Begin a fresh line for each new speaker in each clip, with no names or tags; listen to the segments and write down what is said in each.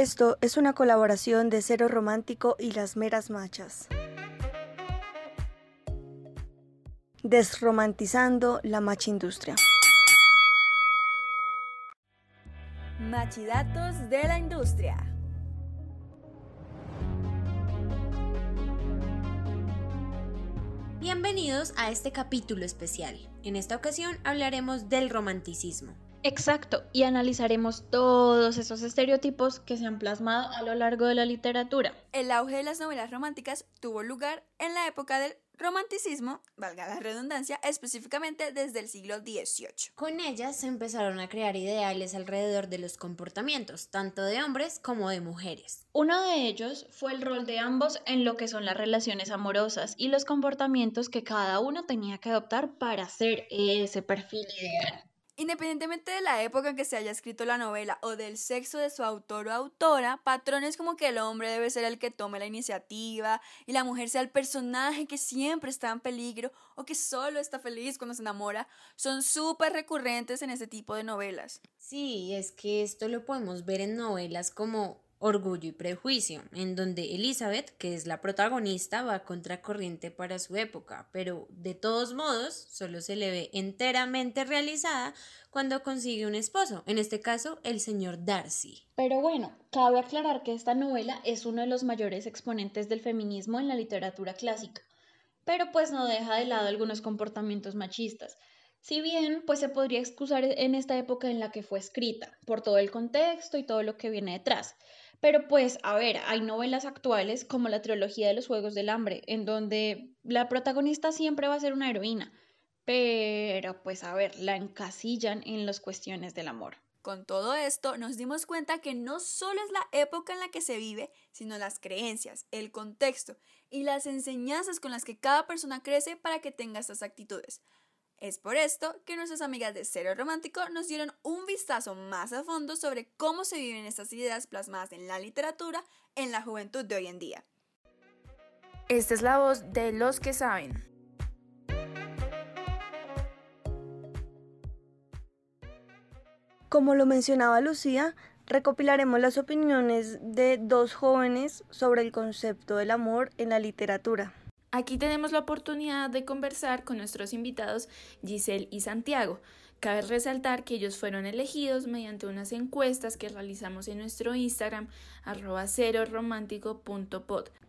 Esto es una colaboración de Cero Romántico y Las Meras Machas. Desromantizando la macha industria.
Machidatos de la industria.
Bienvenidos a este capítulo especial. En esta ocasión hablaremos del romanticismo.
Exacto, y analizaremos todos esos estereotipos que se han plasmado a lo largo de la literatura.
El auge de las novelas románticas tuvo lugar en la época del romanticismo, valga la redundancia, específicamente desde el siglo XVIII.
Con ellas se empezaron a crear ideales alrededor de los comportamientos, tanto de hombres como de mujeres.
Uno de ellos fue el rol de ambos en lo que son las relaciones amorosas y los comportamientos que cada uno tenía que adoptar para ser ese perfil ideal.
Independientemente de la época en que se haya escrito la novela o del sexo de su autor o autora, patrones como que el hombre debe ser el que tome la iniciativa y la mujer sea el personaje que siempre está en peligro o que solo está feliz cuando se enamora, son súper recurrentes en este tipo de novelas.
Sí, es que esto lo podemos ver en novelas como Orgullo y Prejuicio, en donde Elizabeth, que es la protagonista, va contracorriente para su época, pero de todos modos solo se le ve enteramente realizada cuando consigue un esposo, en este caso el señor Darcy.
Pero bueno, cabe aclarar que esta novela es uno de los mayores exponentes del feminismo en la literatura clásica, pero pues no deja de lado algunos comportamientos machistas. Si bien, pues se podría excusar en esta época en la que fue escrita, por todo el contexto y todo lo que viene detrás. Pero pues, a ver, hay novelas actuales como la trilogía de los Juegos del Hambre, en donde la protagonista siempre va a ser una heroína, pero pues, a ver, la encasillan en las cuestiones del amor.
Con todo esto, nos dimos cuenta que no solo es la época en la que se vive, sino las creencias, el contexto y las enseñanzas con las que cada persona crece para que tenga estas actitudes. Es por esto que nuestras amigas de Cero Romántico nos dieron un vistazo más a fondo sobre cómo se viven estas ideas plasmadas en la literatura en la juventud de hoy en día. Esta es la voz de los que saben.
Como lo mencionaba Lucía, recopilaremos las opiniones de dos jóvenes sobre el concepto del amor en la literatura.
Aquí tenemos la oportunidad de conversar con nuestros invitados Giselle y Santiago. Cabe resaltar que ellos fueron elegidos mediante unas encuestas que realizamos en nuestro Instagram, arroba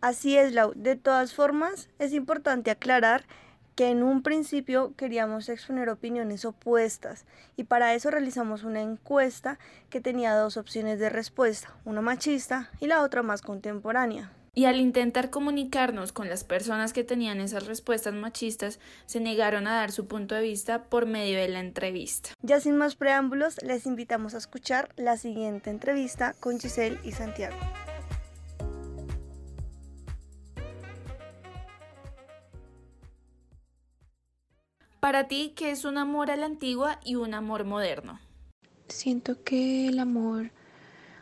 Así es, Lau. De todas formas, es importante aclarar que en un principio queríamos exponer opiniones opuestas y para eso realizamos una encuesta que tenía dos opciones de respuesta, una machista y la otra más contemporánea.
Y al intentar comunicarnos con las personas que tenían esas respuestas machistas, se negaron a dar su punto de vista por medio de la entrevista.
Ya sin más preámbulos, les invitamos a escuchar la siguiente entrevista con Giselle y Santiago.
Para ti, ¿qué es un amor a la antigua y un amor moderno?
Siento que el amor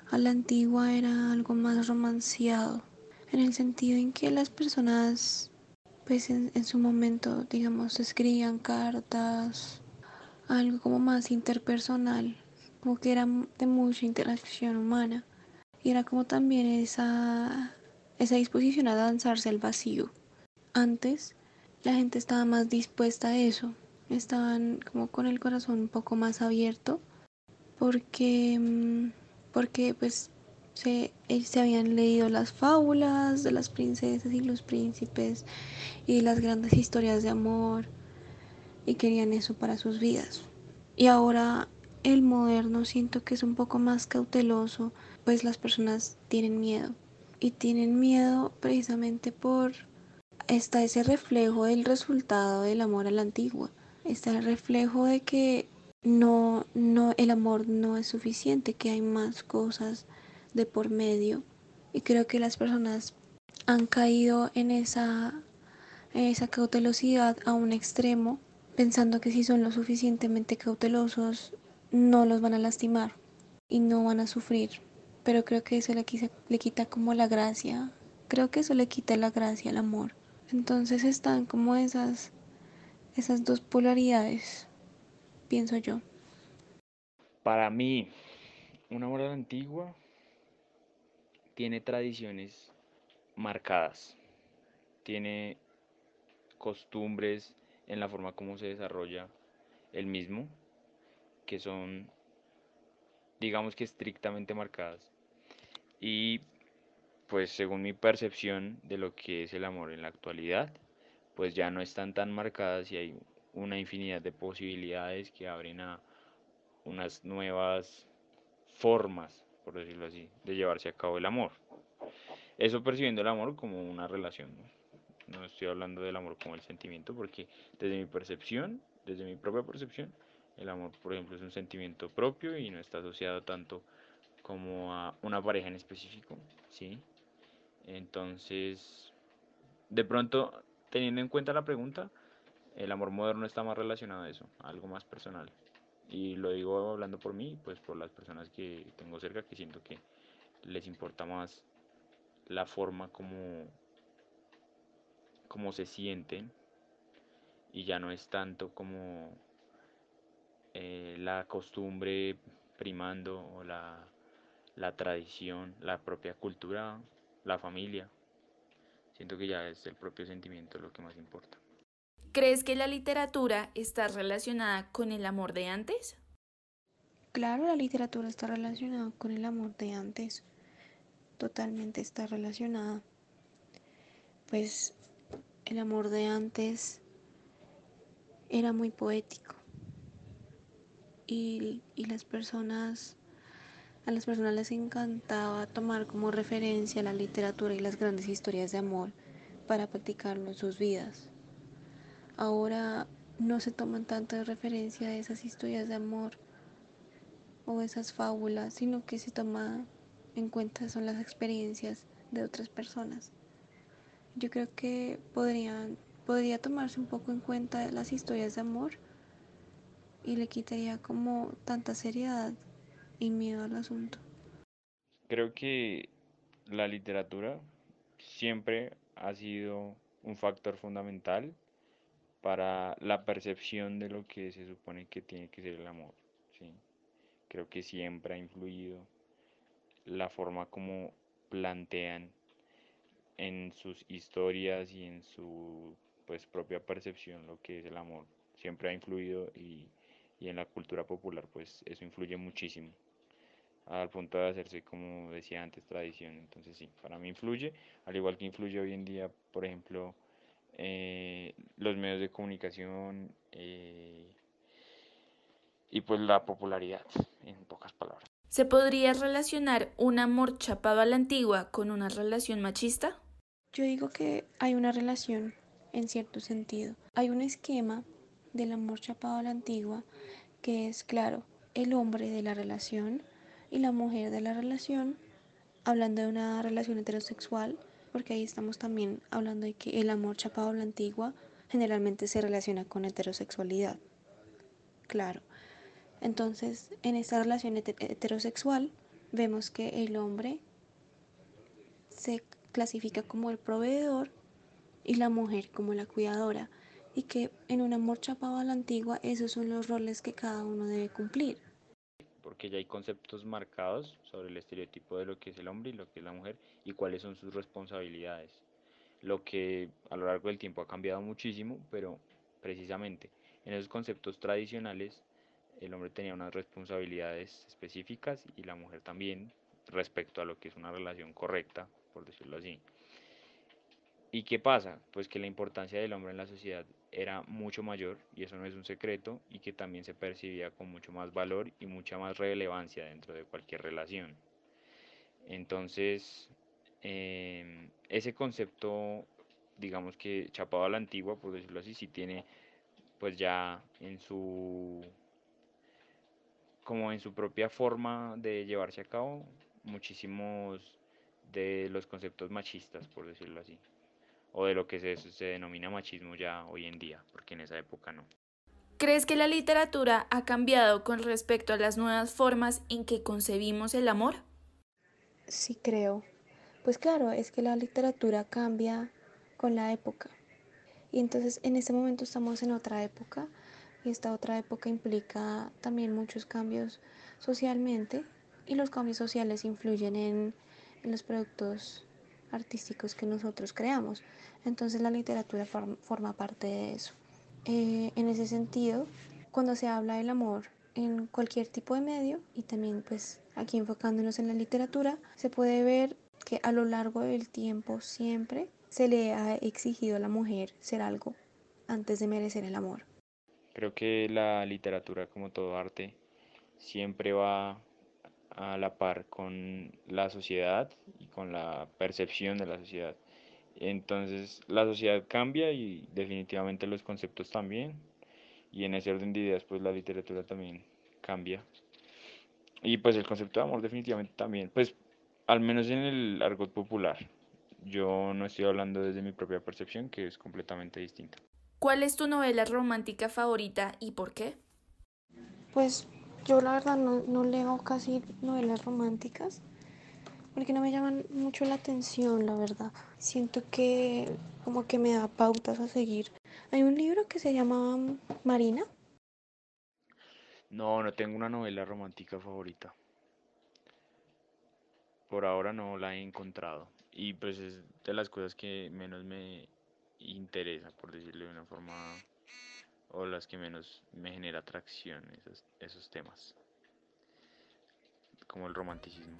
a la antigua era algo más romanceado en el sentido en que las personas pues en, su momento digamos escribían cartas algo como más interpersonal como que era de mucha interacción humana. Y era como también esa esa disposición a danzarse al vacío. Antes la gente estaba más dispuesta a eso. Estaban como con el corazón un poco más abierto porque mm, porque pues se, eh, se habían leído las fábulas de las princesas y los príncipes y las grandes historias de amor y querían eso para sus vidas. Y ahora el moderno siento que es un poco más cauteloso, pues las personas tienen miedo. Y tienen miedo precisamente por está ese reflejo del resultado del amor a la antigua. Está el reflejo de que no, no, el amor no es suficiente, que hay más cosas de por medio. Y creo que las personas han caído en esa, en esa cautelosidad a un extremo pensando que si son lo suficientemente cautelosos no los van a lastimar y no van a sufrir. Pero creo que eso le, quita, le quita como la gracia. Creo que eso le quita la gracia al amor. Entonces están como esas esas dos polaridades pienso yo.
Para mí un amor a la antigua tiene tradiciones marcadas, tiene costumbres en la forma como se desarrolla el mismo, que son, digamos que estrictamente marcadas. Y pues según mi percepción de lo que es el amor en la actualidad, pues ya no están tan marcadas y hay una infinidad de posibilidades que abren a unas nuevas formas, por decirlo así, de llevarse a cabo el amor. Eso percibiendo el amor como una relación, ¿no? estoy hablando del amor como el sentimiento, porque desde mi percepción, desde mi propia percepción, el amor, por ejemplo, es un sentimiento propio y no está asociado tanto como a una pareja en específico, ¿sí? Entonces, de pronto, teniendo en cuenta la pregunta, el amor moderno está más relacionado a eso, algo más personal. Y lo digo hablando por mí, pues por las personas que tengo cerca, que siento que les importa más la forma como, como se sienten y ya no es tanto como eh, la costumbre primando o la, la tradición, la propia cultura, la familia. Siento que ya es el propio sentimiento lo que más importa.
¿Crees que la literatura está relacionada con el amor de antes?
Claro, la literatura está relacionada con el amor de antes. Totalmente está relacionada. Pues el amor de antes era muy poético. Y, y las personas, a las personas les encantaba tomar como referencia la literatura y las grandes historias de amor para practicarlo en sus vidas. Ahora no se toman tanto de referencia a esas historias de amor o esas fábulas, sino que se toma en cuenta son las experiencias de otras personas. Yo creo que podrían, podría tomarse un poco en cuenta las historias de amor y le quitaría como tanta seriedad y miedo al asunto.
Creo que la literatura siempre ha sido un factor fundamental para la percepción de lo que se supone que tiene que ser el amor. ¿sí? Creo que siempre ha influido la forma como plantean en sus historias y en su pues propia percepción lo que es el amor. Siempre ha influido y, y en la cultura popular pues eso influye muchísimo al punto de hacerse como decía antes tradición entonces sí para mí influye al igual que influye hoy en día por ejemplo eh, los medios de comunicación eh, y pues la popularidad, en pocas palabras.
¿Se podría relacionar un amor chapado a la antigua con una relación machista?
Yo digo que hay una relación en cierto sentido. Hay un esquema del amor chapado a la antigua que es, claro, el hombre de la relación y la mujer de la relación, hablando de una relación heterosexual, porque ahí estamos también hablando de que el amor chapado a la antigua generalmente se relaciona con heterosexualidad. Claro. Entonces, en esta relación heterosexual vemos que el hombre se clasifica como el proveedor y la mujer como la cuidadora y que en un amor chapado a la antigua esos son los roles que cada uno debe cumplir
porque ya hay conceptos marcados sobre el estereotipo de lo que es el hombre y lo que es la mujer y cuáles son sus responsabilidades. Lo que a lo largo del tiempo ha cambiado muchísimo, pero precisamente en esos conceptos tradicionales el hombre tenía unas responsabilidades específicas y la mujer también respecto a lo que es una relación correcta, por decirlo así. ¿Y qué pasa? Pues que la importancia del hombre en la sociedad era mucho mayor, y eso no es un secreto, y que también se percibía con mucho más valor y mucha más relevancia dentro de cualquier relación. Entonces, em, ese concepto, digamos que chapado a la antigua, por decirlo así, sí tiene pues ya en su como en su propia forma de llevarse a cabo muchísimos de los conceptos machistas, por decirlo así o de lo que se, se denomina machismo ya hoy en día, porque en esa época no.
¿Crees que la literatura ha cambiado con respecto a las nuevas formas en que concebimos el amor?
Sí, creo. Pues claro, es que la literatura cambia con la época. Y entonces en este momento estamos en otra época y esta otra época implica también muchos cambios socialmente y los cambios sociales influyen en, en los productos artísticos que nosotros creamos. Entonces la literatura forma parte de eso. Eh, en ese sentido, cuando se habla del amor en cualquier tipo de medio y también pues aquí enfocándonos en la literatura, se puede ver que a lo largo del tiempo siempre se le ha exigido a la mujer ser algo antes de merecer el amor.
Creo que la literatura, como todo arte, siempre va a la par con la sociedad y con la percepción de la sociedad. Entonces la sociedad cambia y definitivamente los conceptos también. Y en ese orden de ideas pues la literatura también cambia. Y pues el concepto de amor definitivamente también. Pues al menos en el argot popular. Yo no estoy hablando desde mi propia percepción, que es completamente distinta.
¿Cuál es tu novela romántica favorita y por qué?
Pues yo la verdad no, no leo casi novelas románticas porque no me llaman mucho la atención, la verdad. Siento que como que me da pautas a seguir. Hay un libro que se llama Marina.
No, no tengo una novela romántica favorita. Por ahora no la he encontrado. Y pues es de las cosas que menos me interesa, por decirlo de una forma o las que menos me genera atracción esos, esos temas, como el romanticismo.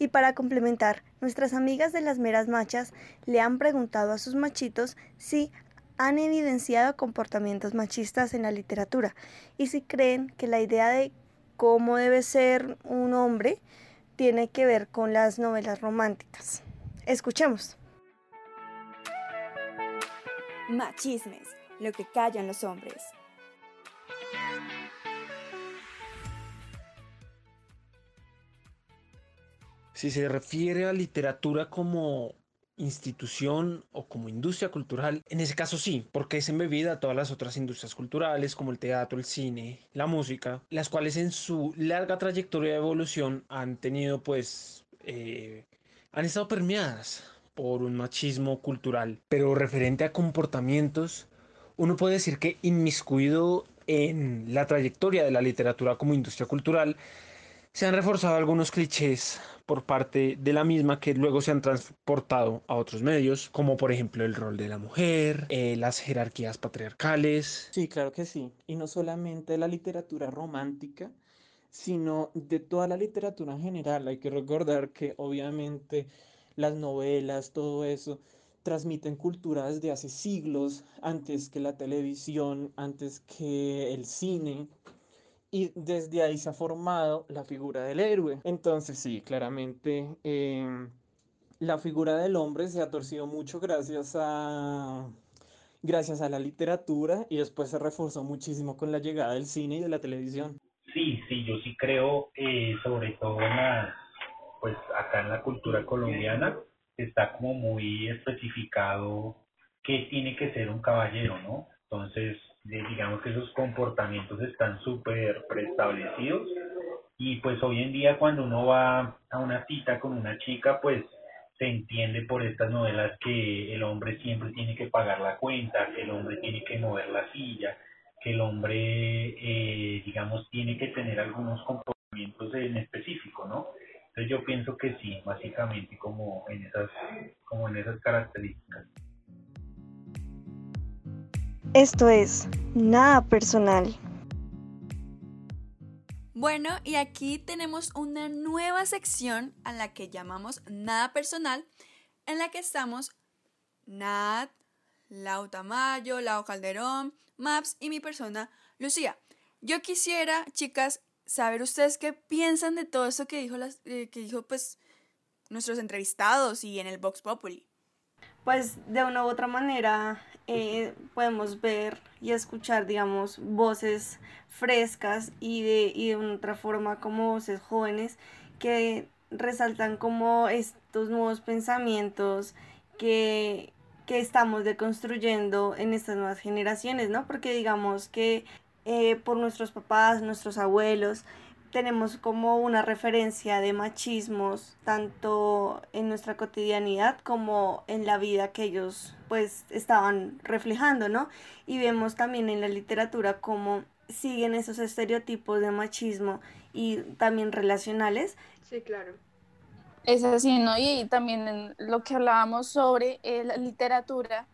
Y para complementar, nuestras amigas de las meras machas le han preguntado a sus machitos si han evidenciado comportamientos machistas en la literatura y si creen que la idea de cómo debe ser un hombre tiene que ver con las novelas románticas. Escuchemos.
Machismes, lo que callan los hombres.
Si se refiere a literatura como institución o como industria cultural, en ese caso sí, porque es embebida a todas las otras industrias culturales como el teatro, el cine, la música, las cuales en su larga trayectoria de evolución han tenido pues, eh, han estado permeadas por un machismo cultural, pero referente a comportamientos, uno puede decir que inmiscuido en la trayectoria de la literatura como industria cultural, se han reforzado algunos clichés por parte de la misma que luego se han transportado a otros medios, como por ejemplo el rol de la mujer, eh, las jerarquías patriarcales.
Sí, claro que sí. Y no solamente la literatura romántica, sino de toda la literatura en general. Hay que recordar que obviamente las novelas, todo eso, transmiten cultura desde hace siglos, antes que la televisión, antes que el cine y desde ahí se ha formado la figura del héroe. Entonces sí, claramente em, la figura del hombre se ha torcido mucho gracias a, gracias a la literatura y después se reforzó muchísimo con la llegada del cine y de la televisión.
Sí, sí, yo sí creo, eh, sobre todo en la, pues acá en la cultura colombiana, está como muy especificado qué tiene que ser un caballero, ¿no? Entonces, digamos que esos comportamientos están súper preestablecidos y pues hoy en día cuando uno va a una cita con una chica pues se entiende por estas novelas que el hombre siempre tiene que pagar la cuenta, que el hombre tiene que mover la silla, que el hombre eh, digamos tiene que tener algunos comportamientos en específico, ¿no? Entonces yo pienso que sí, básicamente como en esas, como en esas características.
Esto es Nada Personal.
Bueno, y aquí tenemos una nueva sección a la que llamamos Nada Personal, en la que estamos Nat, Lau Tamayo, Lau Calderón, Maps y mi persona, Lucía. Yo quisiera, chicas, saber ustedes qué piensan de todo eso que dijo, las, eh, que dijo pues, nuestros entrevistados y en el Vox Populi.
Pues de una u otra manera eh, podemos ver y escuchar, digamos, voces frescas y de, y de otra forma como voces jóvenes que resaltan como estos nuevos pensamientos que, que estamos deconstruyendo en estas nuevas generaciones, ¿no? Porque digamos que eh, por nuestros papás, nuestros abuelos, tenemos como una referencia de machismos tanto en nuestra cotidianidad como en la vida que ellos pues estaban reflejando, ¿no? Y vemos también en la literatura cómo siguen esos estereotipos de machismo y también relacionales.
Sí, claro.
Es así, ¿no? Y también en lo que hablábamos sobre eh, la literatura,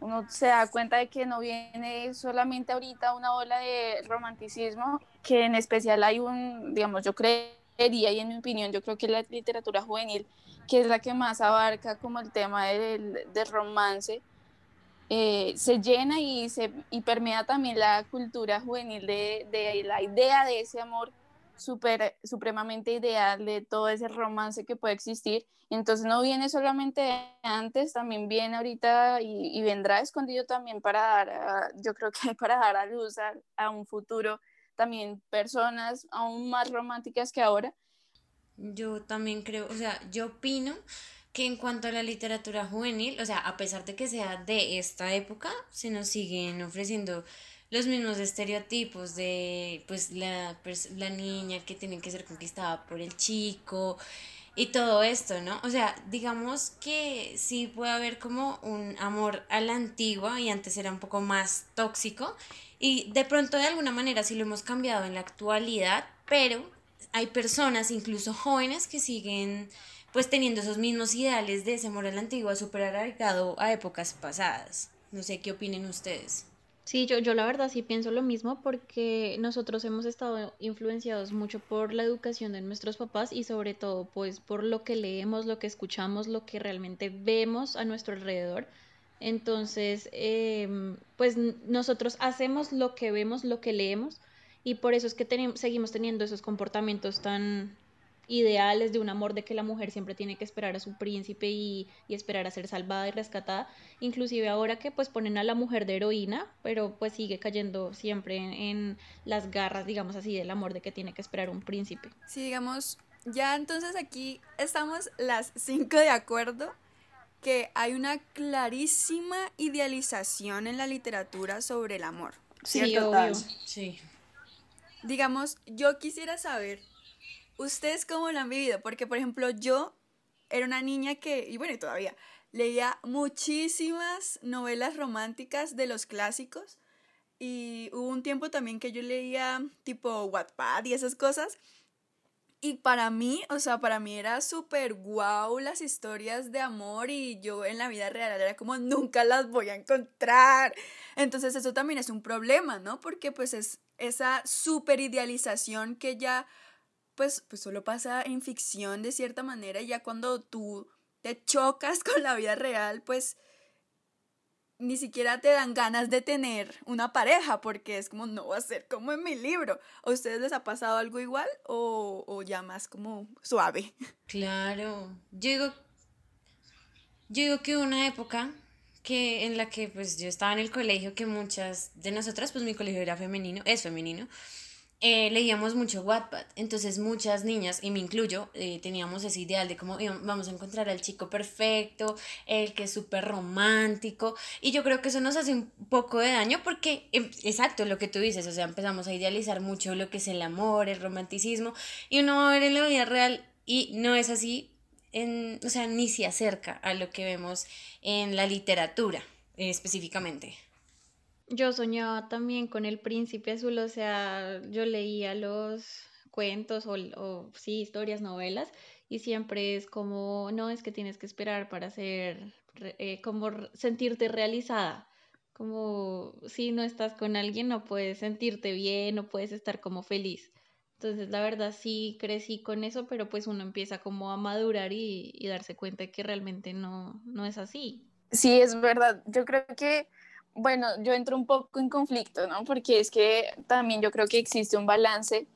uno se da cuenta de que no viene solamente ahorita una ola de romanticismo, que en especial hay un, digamos, yo creería y en mi opinión, yo creo que la literatura juvenil, que es la que más abarca como el tema del, del romance, eh, se llena y, se, y permea también la cultura juvenil de, de la idea de ese amor super, supremamente ideal, de todo ese romance que puede existir. Entonces no viene solamente antes, también viene ahorita y, vendrá escondido también para dar, yo creo que para dar a luz a, un futuro también personas aún más románticas que ahora.
Yo también creo, o sea, yo opino que en cuanto a la literatura juvenil, o sea, a pesar de que sea de esta época, se nos siguen ofreciendo los mismos estereotipos de pues la, la niña que tiene que ser conquistada por el chico y todo esto, ¿no? O sea, digamos que sí puede haber como un amor a la antigua y antes era un poco más tóxico y de pronto de alguna manera sí lo hemos cambiado en la actualidad, pero hay personas, incluso jóvenes, que siguen pues teniendo esos mismos ideales de ese amor a la antigua súper arraigado a épocas pasadas. No sé qué opinen ustedes.
Sí, yo, yo la verdad sí pienso lo mismo porque nosotros hemos estado influenciados mucho por la educación de nuestros papás y sobre todo pues por lo que leemos, lo que escuchamos, lo que realmente vemos a nuestro alrededor. Entonces, em, pues nosotros hacemos lo que vemos, lo que leemos y por eso es que tenemos, seguimos teniendo esos comportamientos tan, ideales de un amor de que la mujer siempre tiene que esperar a su príncipe y, esperar a ser salvada y rescatada, inclusive ahora que pues ponen a la mujer de heroína, pero pues sigue cayendo siempre en, las garras, digamos así, del amor de que tiene que esperar un príncipe.
Sí, digamos, ya entonces aquí estamos las cinco de acuerdo que hay una clarísima idealización en la literatura sobre el amor.
Sí, obvio.
Sí.
Digamos, yo quisiera saber ¿Ustedes cómo lo han vivido? Porque, por ejemplo, yo era una niña que, y bueno, todavía, leía muchísimas novelas románticas de los clásicos. Y hubo un tiempo también que yo leía tipo Wattpad y esas cosas. Y para mí, o sea, para mí era súper guau las historias de amor y yo en la vida real era como nunca las voy a encontrar. Entonces eso también es un problema, ¿no? Porque pues es esa super idealización que ya pues, pues solo pasa en ficción de cierta manera y ya cuando tú te chocas con la vida real, pues ni siquiera te dan ganas de tener una pareja porque es como no va a ser como en mi libro. ¿A ustedes les ha pasado algo igual o, o ya más como suave?
Claro, yo digo, yo digo que una época que en la que pues yo estaba en el colegio que muchas de nosotras pues mi colegio era femenino, es femenino eh, leíamos mucho Wattpad, entonces muchas niñas, y me incluyo, eh, teníamos ese ideal de cómo vamos a encontrar al chico perfecto, el que es súper romántico, y yo creo que eso nos hace un poco de daño porque, em, exacto, lo que tú dices, o sea, empezamos a idealizar mucho lo que es el amor, el romanticismo, y uno va a ver en la vida real y no es así, en, o sea, ni se acerca a lo que vemos en la literatura eh, específicamente.
Yo soñaba también con el príncipe azul, o sea, yo leía los cuentos o, sí, historias, novelas, y siempre es como, no, es que tienes que esperar para ser, eh, como sentirte realizada, como si no estás con alguien no puedes sentirte bien, no puedes estar como feliz. Entonces, la verdad sí crecí con eso, pero pues uno empieza como a madurar y, y darse cuenta de que realmente no, no es así.
Sí, es verdad. Yo creo que bueno, yo entro un poco en conflicto, ¿no? Porque es que también yo creo que existe un balance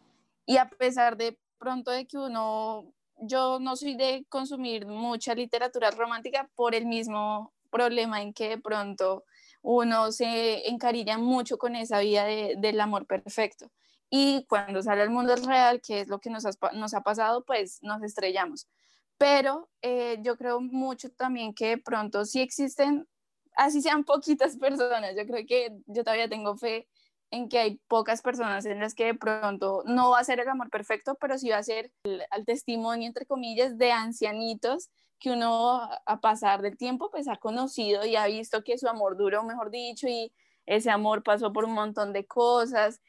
y a pesar de pronto de que uno, yo no soy de consumir mucha literatura romántica por el mismo problema en que de pronto uno se encarilla mucho con esa vida del amor perfecto. Y cuando sale al mundo real, que es lo que nos, nos ha pasado, pues nos estrellamos. Pero eh, yo creo mucho también que de pronto sí existen así sean poquitas personas, yo creo que yo todavía tengo fe en que hay pocas personas en las que de pronto no va a ser el amor perfecto, pero sí va a ser el, testimonio, entre comillas, de ancianitos que uno a pasar del tiempo pues ha conocido y ha visto que su amor duró, mejor dicho, y ese amor pasó por un montón de cosas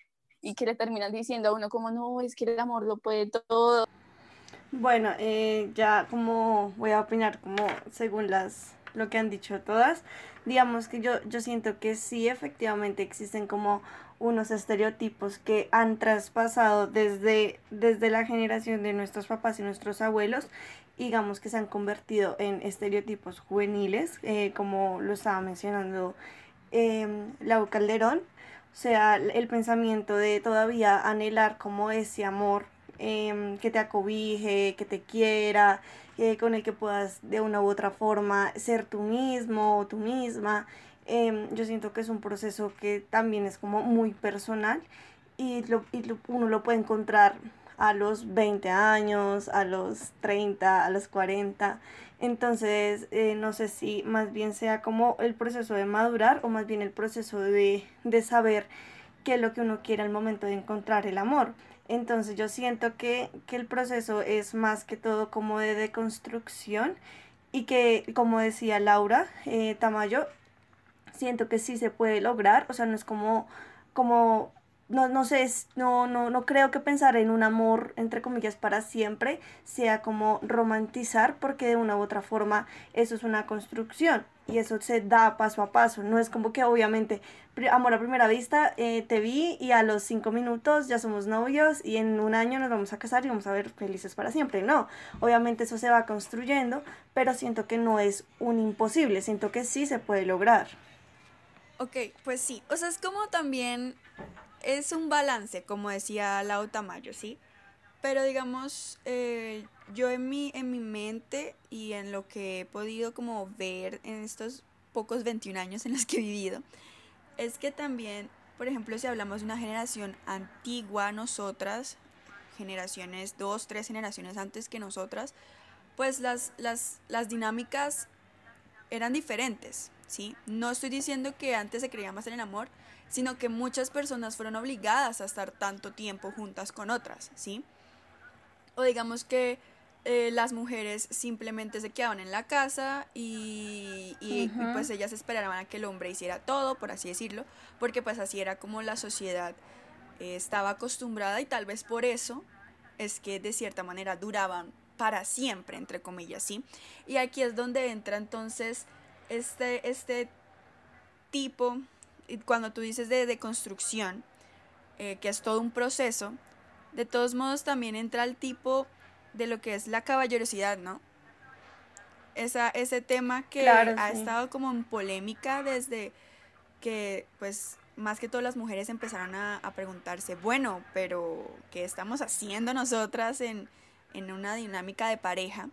y que le terminan diciendo a uno como no, es que el amor lo puede todo.
Bueno, eh, ya como voy a opinar como según las lo que han dicho todas, digamos que yo, yo siento que sí efectivamente existen como unos estereotipos que han traspasado desde, desde la generación de nuestros papás y nuestros abuelos, digamos que se han convertido en estereotipos juveniles, eh, como lo estaba mencionando eh, Lau Calderón, o sea, el pensamiento de todavía anhelar como ese amor em, que te acobije, que te quiera, eh, con el que puedas de una u otra forma ser tú mismo o tú misma. Em, yo siento que es un proceso que también es como muy personal y, lo, y uno lo puede encontrar a los 20 años, a los 30, a los 40. Entonces, eh, no sé si más bien sea como el proceso de madurar o más bien el proceso de, de saber qué es lo que uno quiere al momento de encontrar el amor. Entonces yo siento que, que el proceso es más que todo como de deconstrucción y que, como decía Laura eh, Tamayo, siento que sí se puede lograr, o sea, no es como, como no, no sé, no, no, no creo que pensar en un amor, entre comillas, para siempre sea como romantizar, porque de una u otra forma eso es una construcción y eso se da paso a paso. No es como que obviamente amor a primera vista, eh, te vi y a los cinco minutos ya somos novios y en un año nos vamos a casar y vamos a ver felices para siempre. No, obviamente eso se va construyendo, pero siento que no es un imposible, siento que sí se puede lograr.
Ok, pues sí, o sea, es como también es un balance, como decía Lau Tamayo, ¿sí? Pero digamos, eh, yo en mi, en mi mente y en lo que he podido como ver en estos pocos 21 años en los que he vivido, es que también, por ejemplo, si hablamos de una generación antigua, nosotras, generaciones, dos, tres generaciones antes que nosotras, pues las, las, las dinámicas eran diferentes, ¿sí? No estoy diciendo que antes se creía más en el amor, sino que muchas personas fueron obligadas a estar tanto tiempo juntas con otras, ¿sí? O digamos que eh, las mujeres simplemente se quedaban en la casa y, y, pues ellas esperaban a que el hombre hiciera todo, por así decirlo, porque pues así era como la sociedad eh, estaba acostumbrada y tal vez por eso es que de cierta manera duraban para siempre, entre comillas, ¿sí? Y aquí es donde entra entonces este, este tipo cuando tú dices de, de construcción, eh, que es todo un proceso, de todos modos también entra el tipo de lo que es la caballerosidad, ¿no? Esa, ese tema que ha estado como en polémica desde que, pues, más que todas las mujeres empezaron a, a preguntarse, bueno, pero ¿qué estamos haciendo nosotras en, en una dinámica de pareja?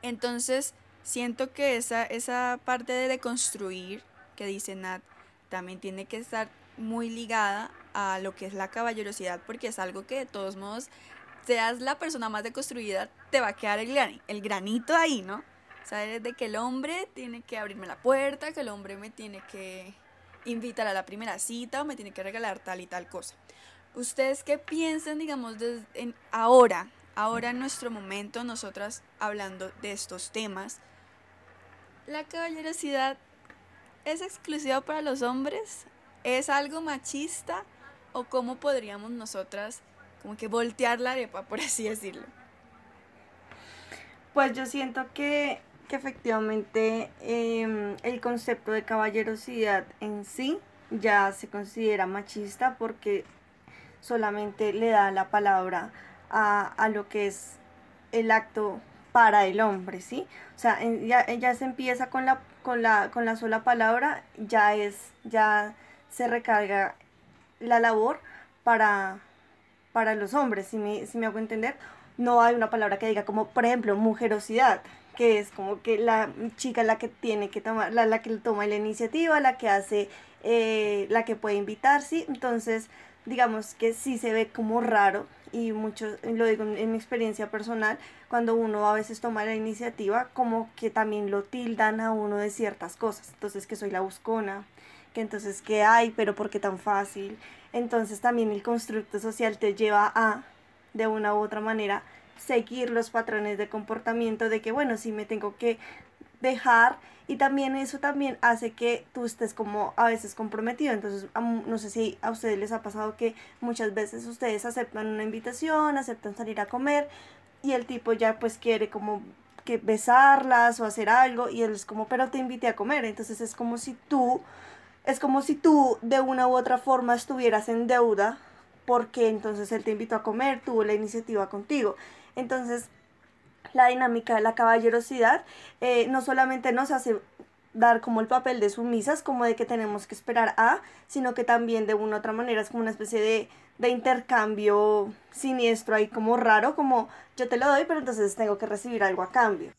Entonces, siento que esa, esa parte de deconstruir que dice Nat, también tiene que estar muy ligada a lo que es la caballerosidad, porque es algo que de todos modos, seas la persona más deconstruida, te va a quedar el, granito ahí, ¿no? O de que el hombre tiene que abrirme la puerta, que el hombre me tiene que invitar a la primera cita o me tiene que regalar tal y tal cosa. ¿Ustedes qué piensan, digamos, en ahora, ahora en nuestro momento, nosotras hablando de estos temas? La caballerosidad es exclusiva para los hombres? ¿Es algo machista? ¿O cómo podríamos nosotras como que voltear la arepa, por así decirlo?
Pues yo siento que, efectivamente em, el concepto de caballerosidad en sí ya se considera machista porque solamente le da la palabra a, a lo que es el acto para el hombre, ¿sí? O sea, ya, ya se empieza con la con la, con la sola palabra ya es, ya se recarga la labor para, para los hombres, si me, si me hago entender. No hay una palabra que diga como, por ejemplo, mujerosidad, que es como que la chica la que tiene que tomar, la, la que toma la iniciativa, la que hace, eh, la que puede invitar, ¿sí? Entonces, digamos que sí se ve como raro y mucho, lo digo en, mi experiencia personal, cuando uno a veces toma la iniciativa, como que también lo tildan a uno de ciertas cosas. Entonces, que soy la buscona, que entonces, ¿qué hay? Pero ¿por qué tan fácil? Entonces también el constructo social te lleva a, de una u otra manera, seguir los patrones de comportamiento de que, bueno, si me tengo que dejar y también eso también hace que tú estés como a veces comprometido. Entonces, no sé si a ustedes les ha pasado que muchas veces ustedes aceptan una invitación, aceptan salir a comer y el tipo ya pues quiere como que besarlas o hacer algo y él es como, pero te invité a comer. Entonces es como si tú, es como si tú de una u otra forma estuvieras en deuda porque entonces él te invitó a comer, tuvo la iniciativa contigo. Entonces, la dinámica de la caballerosidad eh, no solamente nos hace dar como el papel de sumisas, como de que tenemos que esperar a, sino que también de una u otra manera es como una especie de, de intercambio siniestro ahí como raro, como yo te lo doy, pero entonces tengo que recibir algo a cambio.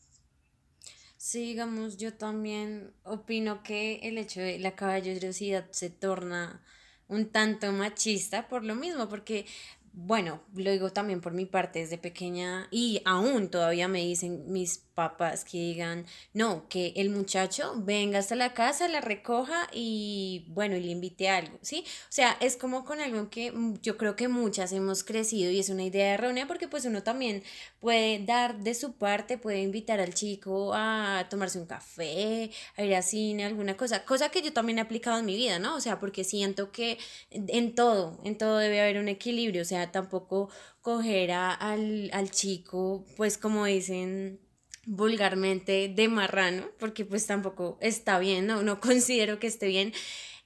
Sí, digamos, yo también opino que el hecho de la caballerosidad se torna un tanto machista por lo mismo, porque bueno, lo digo también por mi parte desde pequeña y aún todavía me dicen mis papás que digan, no, que el muchacho venga hasta la casa, la recoja y bueno, y le invite algo, ¿sí? O sea, es como con algo que yo creo que muchas hemos crecido y es una idea errónea porque pues uno también puede dar de su parte, puede invitar al chico a tomarse un café, a ir a cine, alguna cosa, cosa que yo también he aplicado en mi vida, ¿no? O sea, porque siento que en todo, en todo debe haber un equilibrio, o sea, tampoco coger al, al chico, pues como dicen vulgarmente de marrano, porque pues tampoco está bien, no, no considero que esté bien.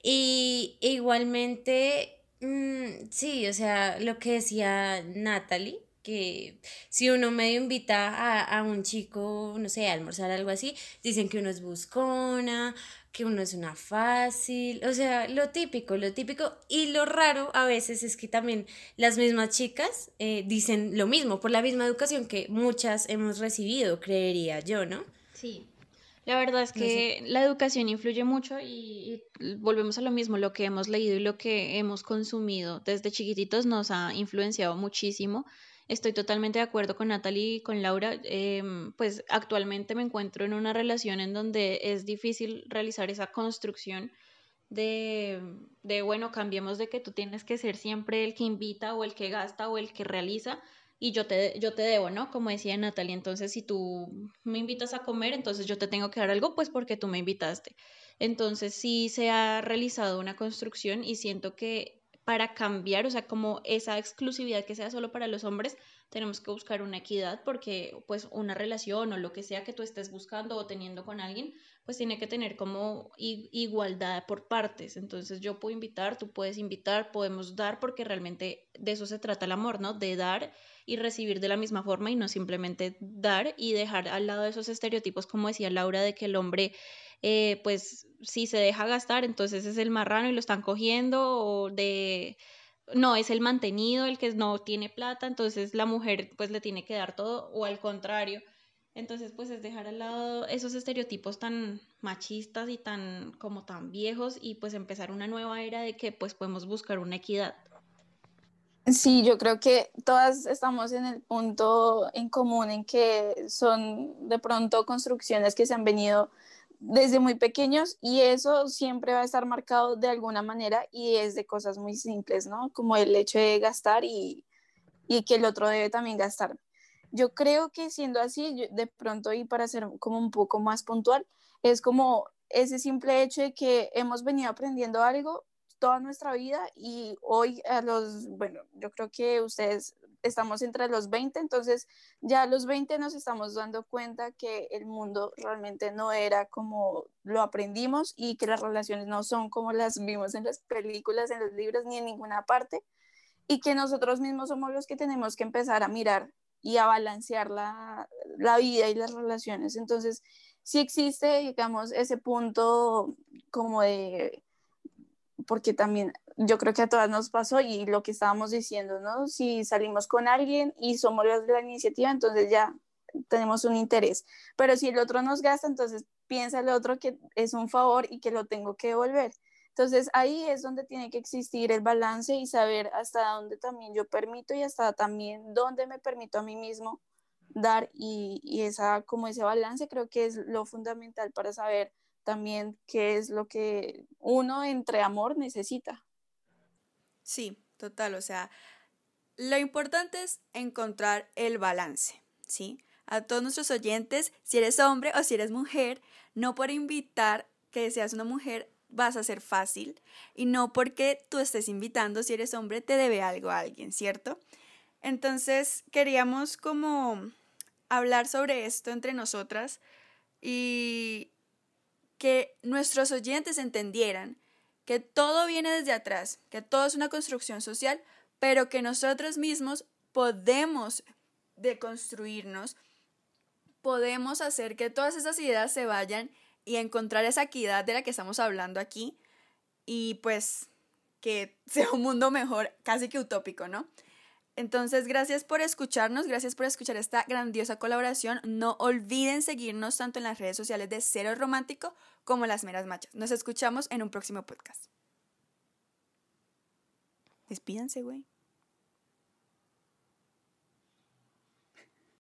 Y igualmente, mm, sí, o sea, lo que decía Natalie, que si uno medio invita a, a, un chico, no sé, a almorzar algo así, dicen que uno es buscona que uno es una fácil, o sea, lo típico, lo típico. Y lo raro a veces es que también las mismas chicas eh, dicen lo mismo, por la misma educación que muchas hemos recibido, creería yo, ¿no?
Sí. La verdad es que la educación influye mucho y, y, volvemos a lo mismo, lo que hemos leído y lo que hemos consumido desde chiquititos nos ha influenciado muchísimo Estoy totalmente de acuerdo con Natalie y con Laura. Em, pues actualmente me encuentro en una relación en donde es difícil realizar esa construcción de, de, bueno, cambiemos de que tú tienes que ser siempre el que invita o el que gasta o el que realiza y yo te, yo te debo, ¿no? Como decía Natalie, entonces si tú me invitas a comer, entonces yo te tengo que dar algo, pues porque tú me invitaste. Entonces sí se ha realizado una construcción y siento que para cambiar, o sea, como esa exclusividad que sea solo para los hombres, tenemos que buscar una equidad porque pues una relación o lo que sea que tú estés buscando o teniendo con alguien, pues tiene que tener como igualdad por partes. Entonces yo puedo invitar, tú puedes invitar, podemos dar porque realmente de eso se trata el amor, ¿no? De dar y recibir de la misma forma y no simplemente dar y dejar al lado de esos estereotipos, como decía Laura, de que el hombre eh, pues si se deja gastar, entonces es el marrano y lo están cogiendo, o de, no, es el mantenido, el que no tiene plata, entonces la mujer pues le tiene que dar todo, o al contrario. Entonces, pues es dejar al lado esos estereotipos tan machistas y tan como tan viejos y pues empezar una nueva era de que pues podemos buscar una equidad.
Sí, yo creo que todas estamos en el punto en común en que son de pronto construcciones que se han venido desde muy pequeños y eso siempre va a estar marcado de alguna manera y es de cosas muy simples, ¿no? Como el hecho de gastar y, y que el otro debe también gastar. Yo creo que siendo así, de pronto y para ser como un poco más puntual, es como ese simple hecho de que hemos venido aprendiendo algo toda nuestra vida y hoy a los, bueno, yo creo que ustedes estamos entre los 20, entonces ya a los 20 nos estamos dando cuenta que el mundo realmente no era como lo aprendimos y que las relaciones no son como las vimos en las películas, en los libros, ni en ninguna parte, y que nosotros mismos somos los que tenemos que empezar a mirar y a balancear la, la vida y las relaciones. Entonces, sí existe, digamos, ese punto como de porque también yo creo que a todas nos pasó y lo que estábamos diciendo, ¿no? Si salimos con alguien y somos los de la iniciativa, entonces ya tenemos un interés. Pero si el otro nos gasta, entonces piensa el otro que es un favor y que lo tengo que devolver. Entonces ahí es donde tiene que existir el balance y saber hasta dónde también yo permito y hasta también dónde me permito a mí mismo dar y, y esa como ese balance creo que es lo fundamental para saber también qué es lo que uno entre amor necesita.
Sí, total, o sea, lo importante es encontrar el balance, ¿sí? A todos nuestros oyentes, si eres hombre o si eres mujer, no por invitar que seas una mujer vas a ser fácil y no porque tú estés invitando, si eres hombre, te debe algo a alguien, ¿cierto? Entonces queríamos como hablar sobre esto entre nosotras y que nuestros oyentes entendieran que todo viene desde atrás, que todo es una construcción social, pero que nosotros mismos podemos deconstruirnos, podemos hacer que todas esas ideas se vayan y encontrar esa equidad de la que estamos hablando aquí y pues que sea un mundo mejor, casi que utópico, ¿no? Entonces, gracias por escucharnos, gracias por escuchar esta grandiosa colaboración. No olviden seguirnos tanto en las redes sociales de Cero Romántico como Las Meras Machas. Nos escuchamos en un próximo podcast. Despídense, güey.